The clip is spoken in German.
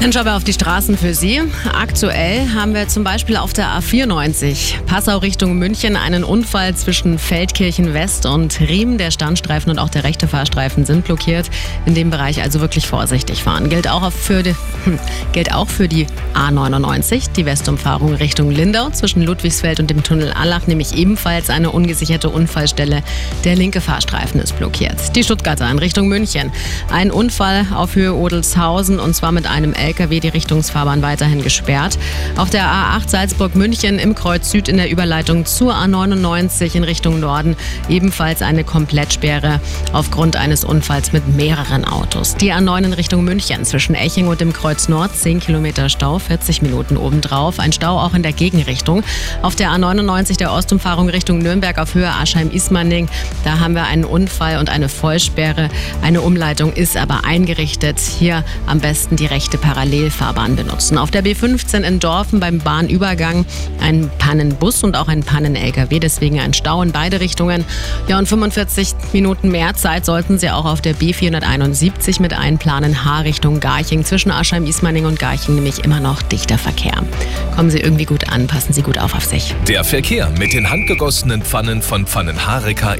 Dann schauen wir auf die Straßen für Sie. Aktuell haben wir zum Beispiel auf der A94 Passau Richtung München einen Unfall zwischen Feldkirchen West und Riem. Der Standstreifen und auch der rechte Fahrstreifen sind blockiert. In dem Bereich also wirklich vorsichtig fahren. Gilt auch für die, hm, gilt auch für die A99, die Westumfahrung Richtung Lindau zwischen Ludwigsfeld und dem Tunnel Allach, nämlich ebenfalls eine ungesicherte Unfallstelle. Der linke Fahrstreifen ist blockiert. Die Stuttgarter in Richtung München. Ein Unfall auf Höhe Odelshausen und zwar mit einem LKW die Richtungsfahrbahn weiterhin gesperrt. Auf der A8 Salzburg-München im Kreuz Süd in der Überleitung zur A99 in Richtung Norden ebenfalls eine Komplettsperre aufgrund eines Unfalls mit mehreren Autos. Die A9 in Richtung München zwischen Eching und dem Kreuz Nord 10 Kilometer Stau, 40 Minuten obendrauf. Ein Stau auch in der Gegenrichtung. Auf der A99 der Ostumfahrung Richtung Nürnberg auf Höhe Aschheim-Ismaning, da haben wir einen Unfall und eine Vollsperre. Eine Umleitung ist aber eingerichtet. Hier am besten die rechte Parallele Parallelfahrbahn benutzen. Auf der B15 in Dorfen beim Bahnübergang ein Pannenbus und auch ein Pannen-LKW, deswegen ein Stau in beide Richtungen. Ja, und 45 Minuten mehr Zeit sollten Sie auch auf der B471 mit einplanen, H Richtung Garching. Zwischen Aschheim-Ismaning und Garching nämlich immer noch dichter Verkehr. Kommen Sie irgendwie gut an, passen Sie gut auf auf sich. Der Verkehr mit den handgegossenen Pfannen von Pfannen Hareka